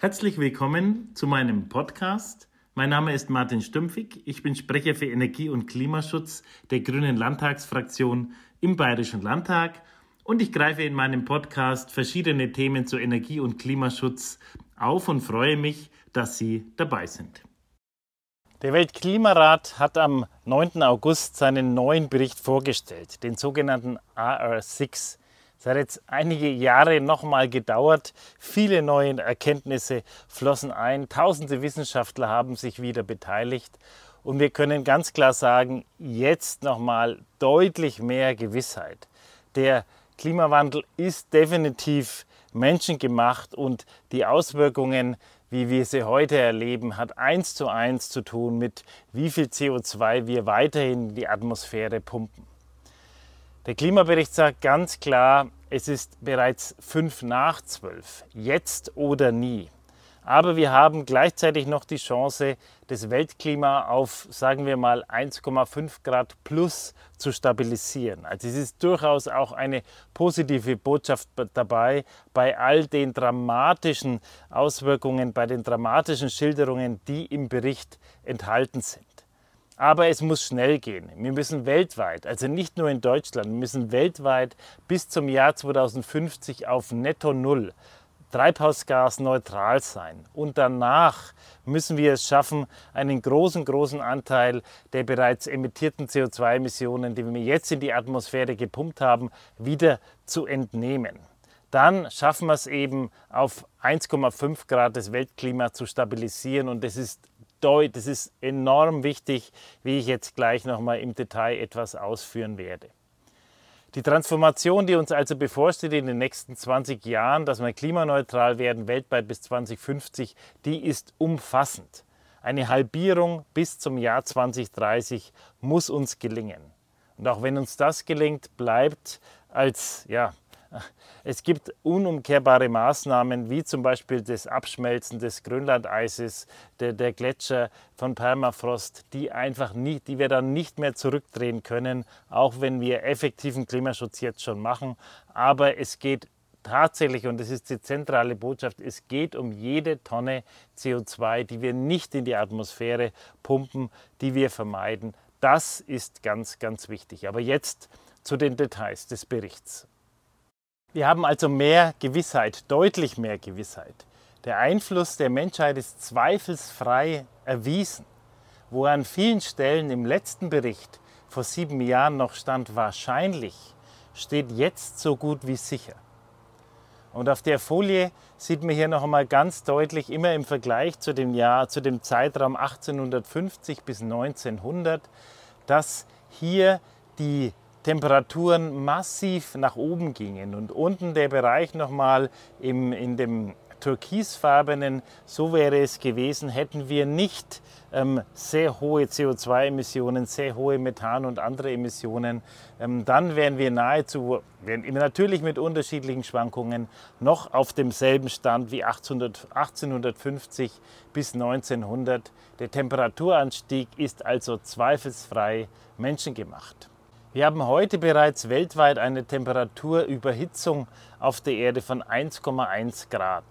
Herzlich willkommen zu meinem Podcast. Mein Name ist Martin Stümpfig. Ich bin Sprecher für Energie- und Klimaschutz der Grünen Landtagsfraktion im Bayerischen Landtag und ich greife in meinem Podcast verschiedene Themen zu Energie- und Klimaschutz auf und freue mich, dass Sie dabei sind. Der Weltklimarat hat am 9. August seinen neuen Bericht vorgestellt, den sogenannten AR6. Es hat jetzt einige Jahre nochmal gedauert. Viele neue Erkenntnisse flossen ein. Tausende Wissenschaftler haben sich wieder beteiligt. Und wir können ganz klar sagen, jetzt nochmal deutlich mehr Gewissheit. Der Klimawandel ist definitiv menschengemacht und die Auswirkungen, wie wir sie heute erleben, hat eins zu eins zu tun mit, wie viel CO2 wir weiterhin in die Atmosphäre pumpen. Der Klimabericht sagt ganz klar, es ist bereits fünf nach zwölf, jetzt oder nie. Aber wir haben gleichzeitig noch die Chance, das Weltklima auf, sagen wir mal, 1,5 Grad plus zu stabilisieren. Also es ist durchaus auch eine positive Botschaft dabei bei all den dramatischen Auswirkungen, bei den dramatischen Schilderungen, die im Bericht enthalten sind. Aber es muss schnell gehen. Wir müssen weltweit, also nicht nur in Deutschland, wir müssen weltweit bis zum Jahr 2050 auf Netto Null treibhausgasneutral sein. Und danach müssen wir es schaffen, einen großen, großen Anteil der bereits emittierten CO2-Emissionen, die wir jetzt in die Atmosphäre gepumpt haben, wieder zu entnehmen. Dann schaffen wir es eben auf 1,5 Grad das Weltklima zu stabilisieren und das ist das ist enorm wichtig, wie ich jetzt gleich nochmal im Detail etwas ausführen werde. Die Transformation, die uns also bevorsteht in den nächsten 20 Jahren, dass wir klimaneutral werden, weltweit bis 2050, die ist umfassend. Eine Halbierung bis zum Jahr 2030 muss uns gelingen. Und auch wenn uns das gelingt, bleibt als ja, es gibt unumkehrbare Maßnahmen, wie zum Beispiel das Abschmelzen des Grönlandeises, der, der Gletscher von Permafrost, die, einfach nicht, die wir dann nicht mehr zurückdrehen können, auch wenn wir effektiven Klimaschutz jetzt schon machen. Aber es geht tatsächlich, und das ist die zentrale Botschaft, es geht um jede Tonne CO2, die wir nicht in die Atmosphäre pumpen, die wir vermeiden. Das ist ganz, ganz wichtig. Aber jetzt zu den Details des Berichts. Wir haben also mehr Gewissheit, deutlich mehr Gewissheit. Der Einfluss der Menschheit ist zweifelsfrei erwiesen. Wo an vielen Stellen im letzten Bericht vor sieben Jahren noch stand wahrscheinlich, steht jetzt so gut wie sicher. Und auf der Folie sieht man hier noch einmal ganz deutlich, immer im Vergleich zu dem Jahr, zu dem Zeitraum 1850 bis 1900, dass hier die Temperaturen massiv nach oben gingen und unten der Bereich nochmal im, in dem türkisfarbenen, so wäre es gewesen, hätten wir nicht ähm, sehr hohe CO2-Emissionen, sehr hohe Methan- und andere Emissionen, ähm, dann wären wir nahezu, wären natürlich mit unterschiedlichen Schwankungen, noch auf demselben Stand wie 1800, 1850 bis 1900. Der Temperaturanstieg ist also zweifelsfrei menschengemacht. Wir haben heute bereits weltweit eine Temperaturüberhitzung auf der Erde von 1,1 Grad.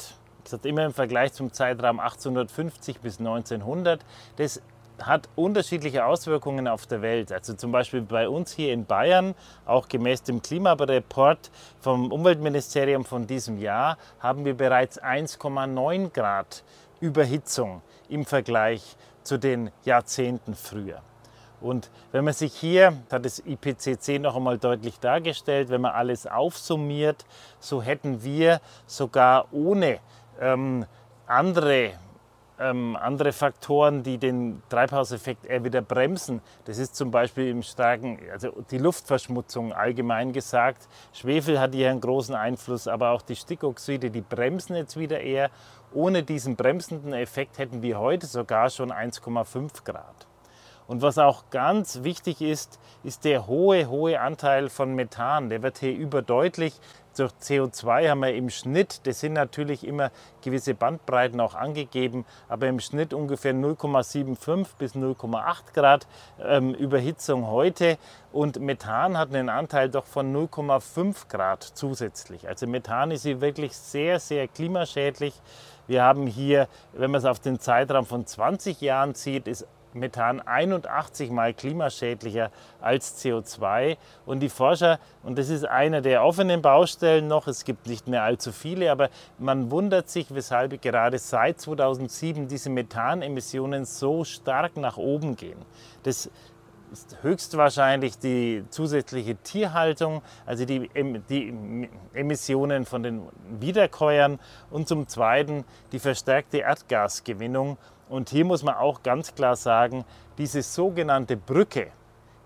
Das hat immer im Vergleich zum Zeitraum 1850 bis 1900. Das hat unterschiedliche Auswirkungen auf der Welt. Also zum Beispiel bei uns hier in Bayern, auch gemäß dem Klimareport vom Umweltministerium von diesem Jahr, haben wir bereits 1,9 Grad Überhitzung im Vergleich zu den Jahrzehnten früher. Und wenn man sich hier, hat das IPCC noch einmal deutlich dargestellt, wenn man alles aufsummiert, so hätten wir sogar ohne ähm, andere, ähm, andere Faktoren, die den Treibhauseffekt eher wieder bremsen. Das ist zum Beispiel im starken, also die Luftverschmutzung allgemein gesagt. Schwefel hat hier einen großen Einfluss, aber auch die Stickoxide, die bremsen jetzt wieder eher. Ohne diesen bremsenden Effekt hätten wir heute sogar schon 1,5 Grad. Und was auch ganz wichtig ist, ist der hohe, hohe Anteil von Methan. Der wird hier überdeutlich. Durch CO2 haben wir im Schnitt, das sind natürlich immer gewisse Bandbreiten auch angegeben, aber im Schnitt ungefähr 0,75 bis 0,8 Grad ähm, Überhitzung heute. Und Methan hat einen Anteil doch von 0,5 Grad zusätzlich. Also Methan ist hier wirklich sehr, sehr klimaschädlich. Wir haben hier, wenn man es auf den Zeitraum von 20 Jahren sieht, ist Methan 81 mal klimaschädlicher als CO2. Und die Forscher, und das ist einer der offenen Baustellen noch, es gibt nicht mehr allzu viele, aber man wundert sich, weshalb gerade seit 2007 diese Methanemissionen so stark nach oben gehen. Das ist höchstwahrscheinlich die zusätzliche Tierhaltung, also die, die, Emissionen von den Wiederkäuern und zum Zweiten die verstärkte Erdgasgewinnung. Und hier muss man auch ganz klar sagen, diese sogenannte Brücke,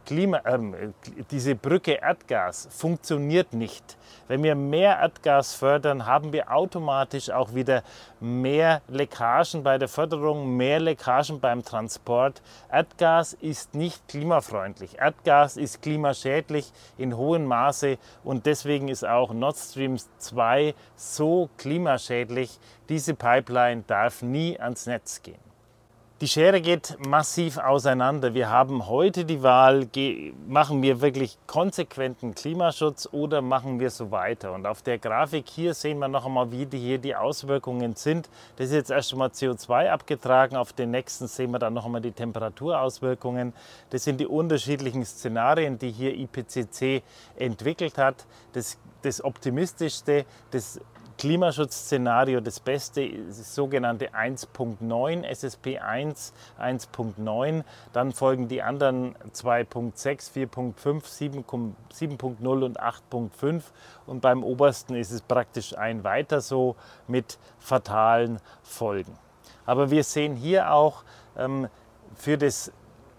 Klima, äh, diese Brücke Erdgas funktioniert nicht. Wenn wir mehr Erdgas fördern, haben wir automatisch auch wieder mehr Leckagen bei der Förderung, mehr Leckagen beim Transport. Erdgas ist nicht klimafreundlich. Erdgas ist klimaschädlich in hohem Maße und deswegen ist auch Nord Stream 2 so klimaschädlich. Diese Pipeline darf nie ans Netz gehen. Die Schere geht massiv auseinander. Wir haben heute die Wahl, machen wir wirklich konsequenten Klimaschutz oder machen wir so weiter? Und auf der Grafik hier sehen wir noch einmal, wie die hier die Auswirkungen sind. Das ist jetzt erst einmal CO2 abgetragen. Auf den nächsten sehen wir dann noch einmal die Temperaturauswirkungen. Das sind die unterschiedlichen Szenarien, die hier IPCC entwickelt hat. Das, das optimistischste, das Klimaschutzszenario das Beste ist das sogenannte 1.9, SSP 1, 1.9. Dann folgen die anderen 2.6, 4.5, 7.0 und 8.5. Und beim obersten ist es praktisch ein weiter so mit fatalen Folgen. Aber wir sehen hier auch ähm, für das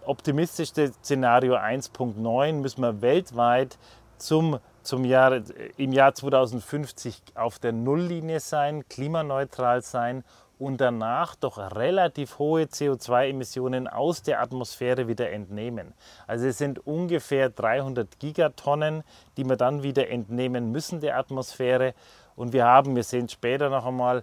optimistischste Szenario 1.9 müssen wir weltweit zum zum Jahr, im Jahr 2050 auf der Nulllinie sein, klimaneutral sein und danach doch relativ hohe CO2-Emissionen aus der Atmosphäre wieder entnehmen. Also es sind ungefähr 300 Gigatonnen, die wir dann wieder entnehmen müssen der Atmosphäre. Und wir haben, wir sehen später noch einmal,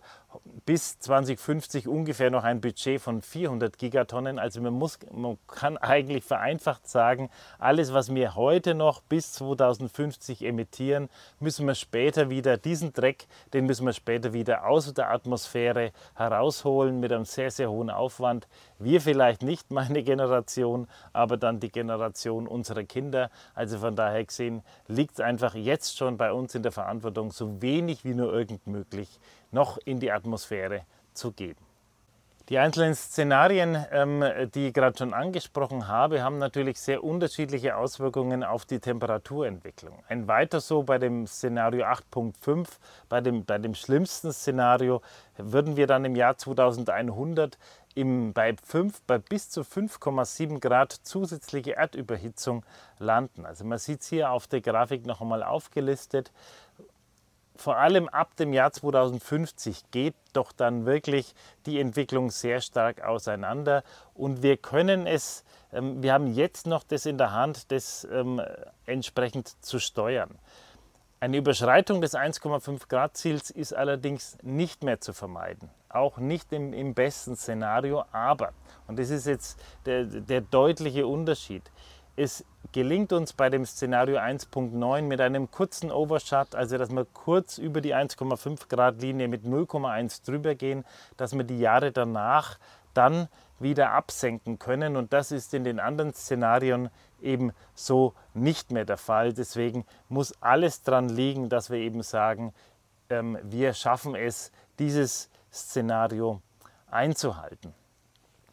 bis 2050 ungefähr noch ein Budget von 400 Gigatonnen. Also man, muss, man kann eigentlich vereinfacht sagen, alles, was wir heute noch bis 2050 emittieren, müssen wir später wieder, diesen Dreck, den müssen wir später wieder aus der Atmosphäre herausholen mit einem sehr, sehr hohen Aufwand. Wir vielleicht nicht, meine Generation, aber dann die Generation unserer Kinder. Also von daher gesehen liegt es einfach jetzt schon bei uns in der Verantwortung, so wenig wie nur irgend möglich noch in die Atmosphäre zu geben. Die einzelnen Szenarien, ähm, die ich gerade schon angesprochen habe, haben natürlich sehr unterschiedliche Auswirkungen auf die Temperaturentwicklung. Ein weiter so bei dem Szenario 8.5, bei dem, bei dem schlimmsten Szenario, würden wir dann im Jahr 2100 im, bei, 5, bei bis zu 5,7 Grad zusätzliche Erdüberhitzung landen. Also man sieht es hier auf der Grafik noch einmal aufgelistet vor allem ab dem Jahr 2050 geht doch dann wirklich die Entwicklung sehr stark auseinander und wir können es, ähm, wir haben jetzt noch das in der Hand, das ähm, entsprechend zu steuern. Eine Überschreitung des 1,5 Grad Ziels ist allerdings nicht mehr zu vermeiden, auch nicht im, im besten Szenario, aber, und das ist jetzt der, der deutliche Unterschied, es gelingt uns bei dem Szenario 1.9 mit einem kurzen Overshot, also dass wir kurz über die 1,5 Grad Linie mit 0,1 drüber gehen, dass wir die Jahre danach dann wieder absenken können. Und das ist in den anderen Szenarien eben so nicht mehr der Fall. Deswegen muss alles dran liegen, dass wir eben sagen, ähm, wir schaffen es, dieses Szenario einzuhalten.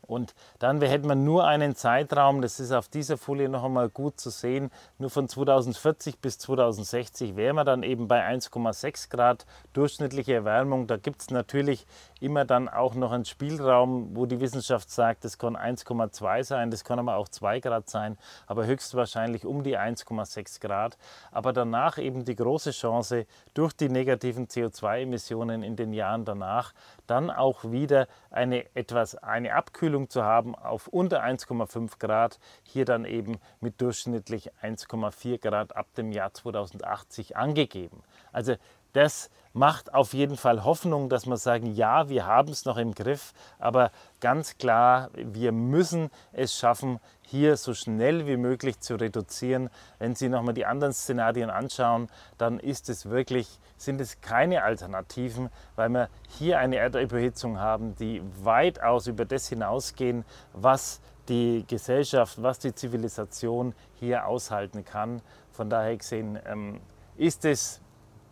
Und dann hätte man nur einen Zeitraum, das ist auf dieser Folie noch einmal gut zu sehen, nur von 2040 bis 2060 wären wir dann eben bei 1,6 Grad durchschnittliche Erwärmung. Da gibt es natürlich immer dann auch noch einen Spielraum, wo die Wissenschaft sagt, das kann 1,2 sein, das kann aber auch 2 Grad sein, aber höchstwahrscheinlich um die 1,6 Grad. Aber danach eben die große Chance, durch die negativen CO2-Emissionen in den Jahren danach, dann auch wieder eine etwas eine Abkühlung zu haben auf unter 1,5 Grad. Hier dann eben mit durchschnittlich 1,4 Grad ab dem Jahr 2080 angegeben. Also das macht auf jeden Fall Hoffnung, dass wir sagen, ja, wir haben es noch im Griff, aber ganz klar, wir müssen es schaffen, hier so schnell wie möglich zu reduzieren. Wenn Sie nochmal die anderen Szenarien anschauen, dann ist es wirklich, sind es keine Alternativen, weil wir hier eine Erdüberhitzung haben, die weitaus über das hinausgehen, was die Gesellschaft, was die Zivilisation hier aushalten kann. Von daher gesehen ähm, ist es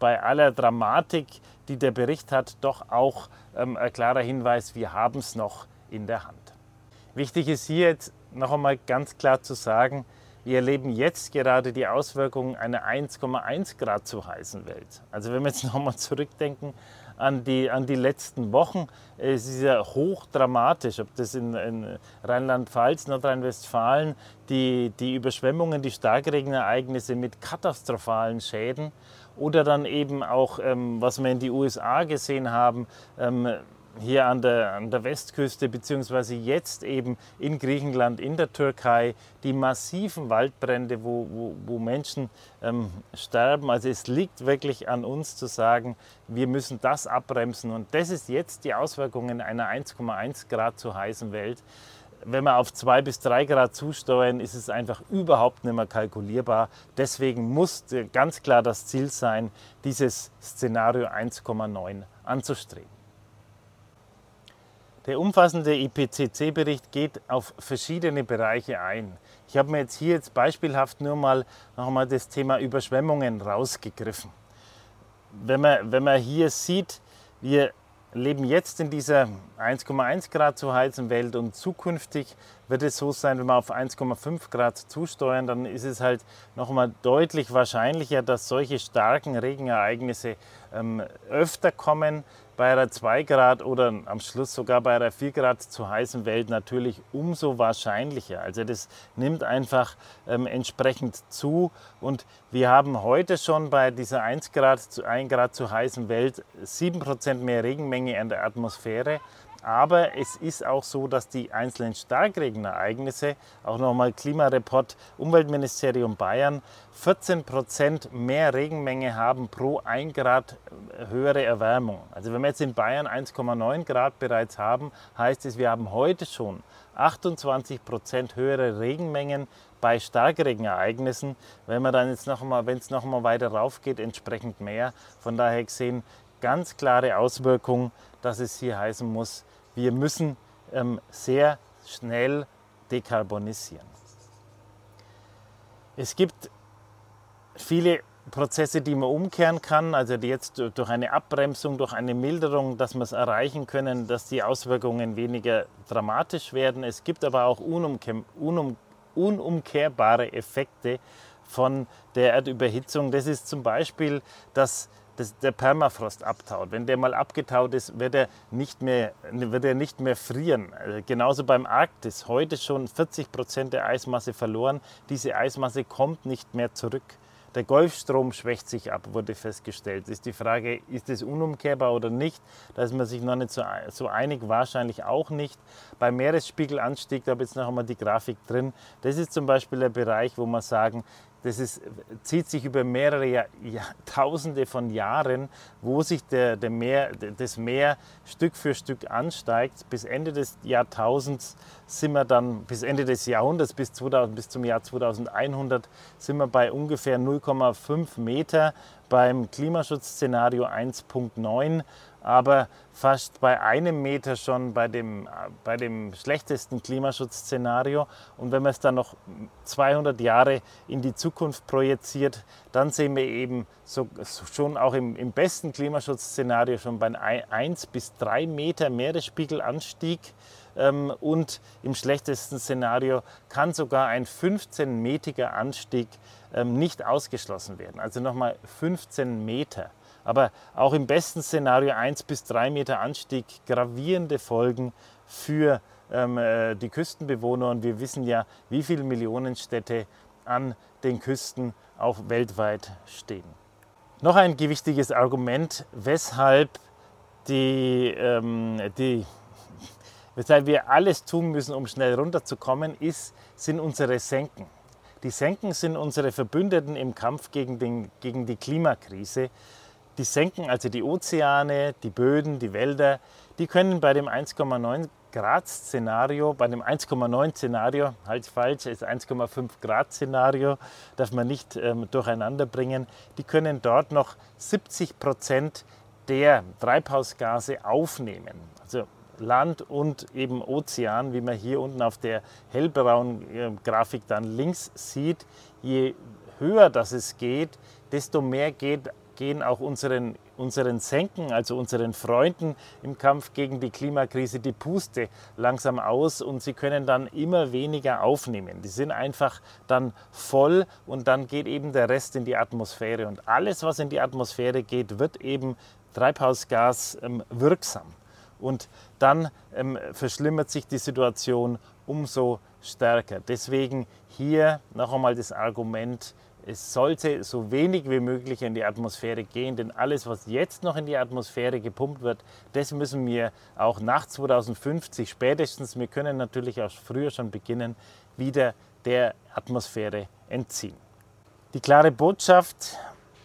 bei aller Dramatik, die der Bericht hat, doch auch ähm, ein klarer Hinweis, wir haben es noch in der Hand. Wichtig ist hier jetzt noch einmal ganz klar zu sagen, wir erleben jetzt gerade die Auswirkungen einer 1,1 Grad zu heißen Welt. Also wenn wir jetzt noch einmal zurückdenken an die, an die letzten Wochen, es ist ja hochdramatisch, ob das in, in Rheinland-Pfalz, Nordrhein-Westfalen, die, die Überschwemmungen, die Starkregenereignisse mit katastrophalen Schäden oder dann eben auch, ähm, was wir in die USA gesehen haben, ähm, hier an der, an der Westküste, beziehungsweise jetzt eben in Griechenland, in der Türkei, die massiven Waldbrände, wo, wo, wo Menschen ähm, sterben. Also es liegt wirklich an uns zu sagen, wir müssen das abbremsen. Und das ist jetzt die Auswirkungen einer 1,1 Grad zu heißen Welt wenn wir auf 2 bis 3 Grad zusteuern, ist es einfach überhaupt nicht mehr kalkulierbar. Deswegen muss ganz klar das Ziel sein, dieses Szenario 1,9 anzustreben. Der umfassende IPCC-Bericht geht auf verschiedene Bereiche ein. Ich habe mir jetzt hier jetzt beispielhaft nur mal nochmal das Thema Überschwemmungen rausgegriffen. Wenn man, wenn man hier sieht, wir leben jetzt in dieser 1,1 Grad zu heißen Welt und zukünftig wird es so sein, wenn wir auf 1,5 Grad zusteuern, dann ist es halt nochmal deutlich wahrscheinlicher, dass solche starken Regenereignisse ähm, öfter kommen, bei einer 2 Grad oder am Schluss sogar bei einer 4 Grad zu heißen Welt natürlich umso wahrscheinlicher. Also das nimmt einfach ähm, entsprechend zu und wir haben heute schon bei dieser 1 Grad zu 1 Grad zu heißen Welt 7% mehr Regenmenge in der Atmosphäre aber es ist auch so, dass die einzelnen Starkregenereignisse, auch nochmal Klimareport Umweltministerium Bayern, 14 Prozent mehr Regenmenge haben pro 1 Grad höhere Erwärmung. Also wenn wir jetzt in Bayern 1,9 Grad bereits haben, heißt es, wir haben heute schon 28 Prozent höhere Regenmengen bei Starkregenereignissen. Wenn man dann jetzt noch mal, wenn es noch mal weiter rauf geht, entsprechend mehr. Von daher gesehen ganz klare Auswirkung, dass es hier heißen muss, wir müssen ähm, sehr schnell dekarbonisieren. Es gibt viele Prozesse, die man umkehren kann, also jetzt durch eine Abbremsung, durch eine Milderung, dass wir es erreichen können, dass die Auswirkungen weniger dramatisch werden. Es gibt aber auch unum unumkehrbare Effekte von der Erdüberhitzung. Das ist zum Beispiel, dass das, der Permafrost abtaut. Wenn der mal abgetaut ist, wird er nicht mehr, wird er nicht mehr frieren. Also genauso beim Arktis. Heute schon 40 Prozent der Eismasse verloren. Diese Eismasse kommt nicht mehr zurück. Der Golfstrom schwächt sich ab, wurde festgestellt. Ist die Frage, ist es unumkehrbar oder nicht? Da ist man sich noch nicht so, so einig, wahrscheinlich auch nicht. Beim Meeresspiegelanstieg, da habe ich jetzt noch einmal die Grafik drin, das ist zum Beispiel der Bereich, wo man sagen, das ist, zieht sich über mehrere Jahr, Tausende von Jahren, wo sich der, der Meer, das Meer Stück für Stück ansteigt. Bis Ende des Jahrtausends sind wir dann, bis Ende des Jahrhunderts, bis, 2000, bis zum Jahr 2100, sind wir bei ungefähr 0,5 Meter beim Klimaschutzszenario 1.9 aber fast bei einem Meter schon bei dem, bei dem schlechtesten Klimaschutz-Szenario. Und wenn man es dann noch 200 Jahre in die Zukunft projiziert, dann sehen wir eben so, schon auch im, im besten Klimaschutzszenario schon bei 1 bis 3 Meter Meeresspiegelanstieg. Ähm, und im schlechtesten Szenario kann sogar ein 15-metriger Anstieg ähm, nicht ausgeschlossen werden. Also nochmal 15 Meter. Aber auch im besten Szenario 1 bis 3 Meter Anstieg, gravierende Folgen für ähm, äh, die Küstenbewohner. Und wir wissen ja, wie viele Millionen Städte an den Küsten auch weltweit stehen. Noch ein gewichtiges Argument, weshalb die, ähm, die weshalb wir alles tun müssen, um schnell runterzukommen, ist, sind unsere Senken. Die Senken sind unsere Verbündeten im Kampf gegen, den, gegen die Klimakrise. Die Senken, also die Ozeane, die Böden, die Wälder, die können bei dem 1,9 Grad Szenario, bei dem 1,9 Szenario, halt falsch, ist 1,5 Grad Szenario, darf man nicht ähm, durcheinander bringen, die können dort noch 70 Prozent der Treibhausgase aufnehmen. Also Land und eben Ozean, wie man hier unten auf der hellbraunen äh, Grafik dann links sieht. Je höher das es geht, desto mehr geht, gehen auch unseren, unseren Senken, also unseren Freunden im Kampf gegen die Klimakrise, die Puste langsam aus und sie können dann immer weniger aufnehmen. Die sind einfach dann voll und dann geht eben der Rest in die Atmosphäre. Und alles, was in die Atmosphäre geht, wird eben Treibhausgas ähm, wirksam. Und dann ähm, verschlimmert sich die Situation umso stärker. Deswegen hier noch einmal das Argument, es sollte so wenig wie möglich in die Atmosphäre gehen, denn alles, was jetzt noch in die Atmosphäre gepumpt wird, das müssen wir auch nach 2050 spätestens, wir können natürlich auch früher schon beginnen, wieder der Atmosphäre entziehen. Die klare Botschaft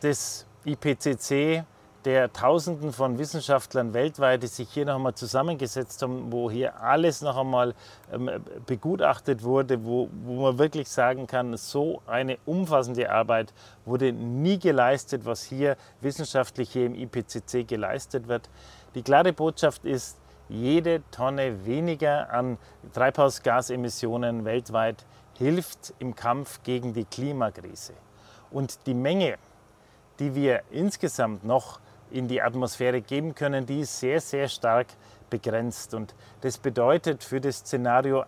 des IPCC der Tausenden von Wissenschaftlern weltweit, die sich hier noch einmal zusammengesetzt haben, wo hier alles noch einmal ähm, begutachtet wurde, wo, wo man wirklich sagen kann, so eine umfassende Arbeit wurde nie geleistet, was hier wissenschaftlich hier im IPCC geleistet wird. Die klare Botschaft ist, jede Tonne weniger an Treibhausgasemissionen weltweit hilft im Kampf gegen die Klimakrise. Und die Menge, die wir insgesamt noch in die Atmosphäre geben können, die ist sehr, sehr stark begrenzt. Und das bedeutet für das Szenario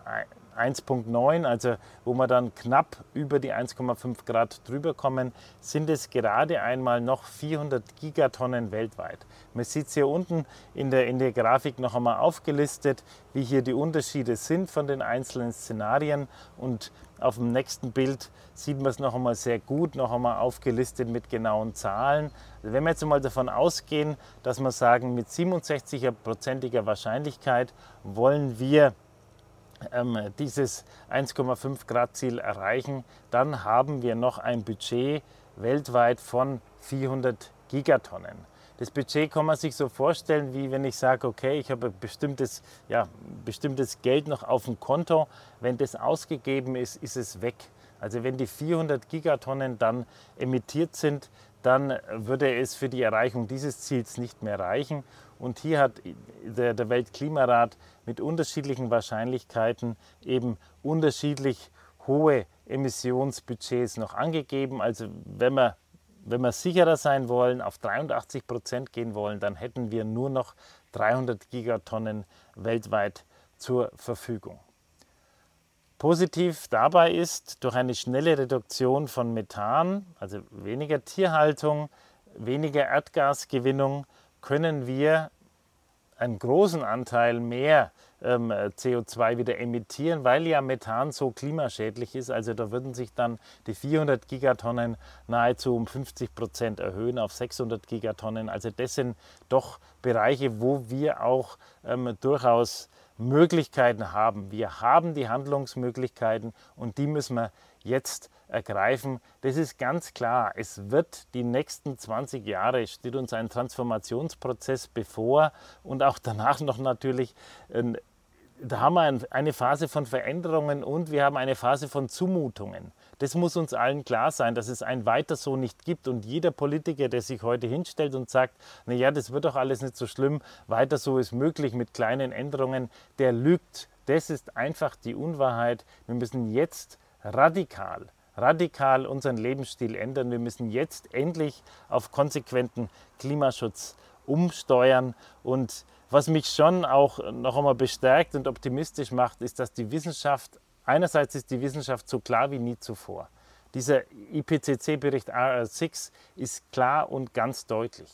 1.9, also wo wir dann knapp über die 1,5 Grad drüber kommen, sind es gerade einmal noch 400 Gigatonnen weltweit. Man sieht es hier unten in der, in der Grafik noch einmal aufgelistet, wie hier die Unterschiede sind von den einzelnen Szenarien und auf dem nächsten Bild sieht man es noch einmal sehr gut, noch einmal aufgelistet mit genauen Zahlen. Also wenn wir jetzt mal davon ausgehen, dass wir sagen, mit 67%iger Wahrscheinlichkeit wollen wir ähm, dieses 1,5 Grad Ziel erreichen, dann haben wir noch ein Budget weltweit von 400 Gigatonnen. Das Budget kann man sich so vorstellen, wie wenn ich sage, okay, ich habe bestimmtes, ja, bestimmtes Geld noch auf dem Konto. Wenn das ausgegeben ist, ist es weg. Also wenn die 400 Gigatonnen dann emittiert sind, dann würde es für die Erreichung dieses Ziels nicht mehr reichen. Und hier hat der, der Weltklimarat mit unterschiedlichen Wahrscheinlichkeiten eben unterschiedlich hohe Emissionsbudgets noch angegeben. Also wenn wir wenn wir sicherer sein wollen, auf 83 Prozent gehen wollen, dann hätten wir nur noch 300 Gigatonnen weltweit zur Verfügung. Positiv dabei ist, durch eine schnelle Reduktion von Methan, also weniger Tierhaltung, weniger Erdgasgewinnung, können wir einen großen Anteil mehr ähm, CO2 wieder emittieren, weil ja Methan so klimaschädlich ist. Also da würden sich dann die 400 Gigatonnen nahezu um 50 Prozent erhöhen auf 600 Gigatonnen. Also das sind doch Bereiche, wo wir auch ähm, durchaus Möglichkeiten haben. Wir haben die Handlungsmöglichkeiten und die müssen wir jetzt ergreifen. Das ist ganz klar. Es wird die nächsten 20 Jahre, steht uns ein Transformationsprozess bevor und auch danach noch natürlich. Da haben wir eine Phase von Veränderungen und wir haben eine Phase von Zumutungen. Das muss uns allen klar sein, dass es ein Weiter so nicht gibt. Und jeder Politiker, der sich heute hinstellt und sagt, naja, das wird doch alles nicht so schlimm, weiter so ist möglich mit kleinen Änderungen, der lügt. Das ist einfach die Unwahrheit. Wir müssen jetzt radikal, radikal unseren Lebensstil ändern. Wir müssen jetzt endlich auf konsequenten Klimaschutz umsteuern. Und was mich schon auch noch einmal bestärkt und optimistisch macht, ist, dass die Wissenschaft, einerseits ist die Wissenschaft so klar wie nie zuvor. Dieser IPCC-Bericht RR6 ist klar und ganz deutlich.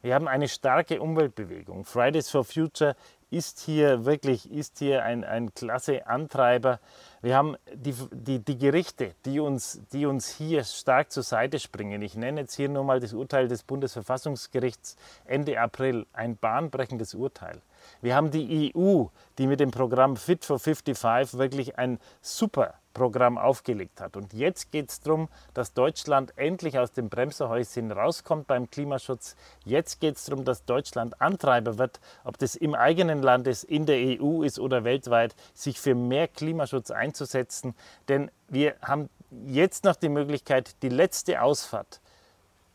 Wir haben eine starke Umweltbewegung. Fridays for Future ist hier wirklich ist hier ein, ein klasse Antreiber. Wir haben die, die, die Gerichte, die uns, die uns hier stark zur Seite springen. Ich nenne jetzt hier nur mal das Urteil des Bundesverfassungsgerichts Ende April, ein bahnbrechendes Urteil. Wir haben die EU, die mit dem Programm Fit for 55 wirklich ein super Programm aufgelegt hat. Und jetzt geht es darum, dass Deutschland endlich aus dem Bremserhäuschen rauskommt beim Klimaschutz. Jetzt geht es darum, dass Deutschland Antreiber wird, ob das im eigenen Land ist, in der EU ist oder weltweit, sich für mehr Klimaschutz einzusetzen. Denn wir haben jetzt noch die Möglichkeit, die letzte Ausfahrt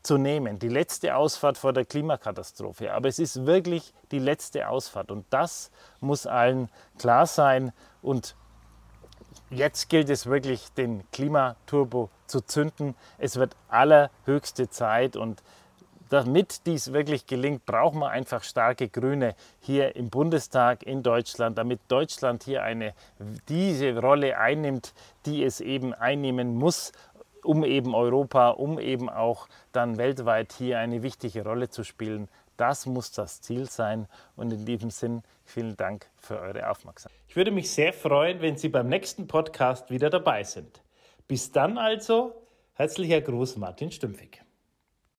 zu nehmen, die letzte Ausfahrt vor der Klimakatastrophe. Aber es ist wirklich die letzte Ausfahrt und das muss allen klar sein. Und jetzt gilt es wirklich, den Klimaturbo zu zünden. Es wird allerhöchste Zeit und damit dies wirklich gelingt, brauchen wir einfach starke Grüne hier im Bundestag in Deutschland, damit Deutschland hier eine, diese Rolle einnimmt, die es eben einnehmen muss um eben Europa, um eben auch dann weltweit hier eine wichtige Rolle zu spielen. Das muss das Ziel sein. Und in diesem Sinn vielen Dank für eure Aufmerksamkeit. Ich würde mich sehr freuen, wenn Sie beim nächsten Podcast wieder dabei sind. Bis dann also, herzlicher Gruß, Martin Stümpfig.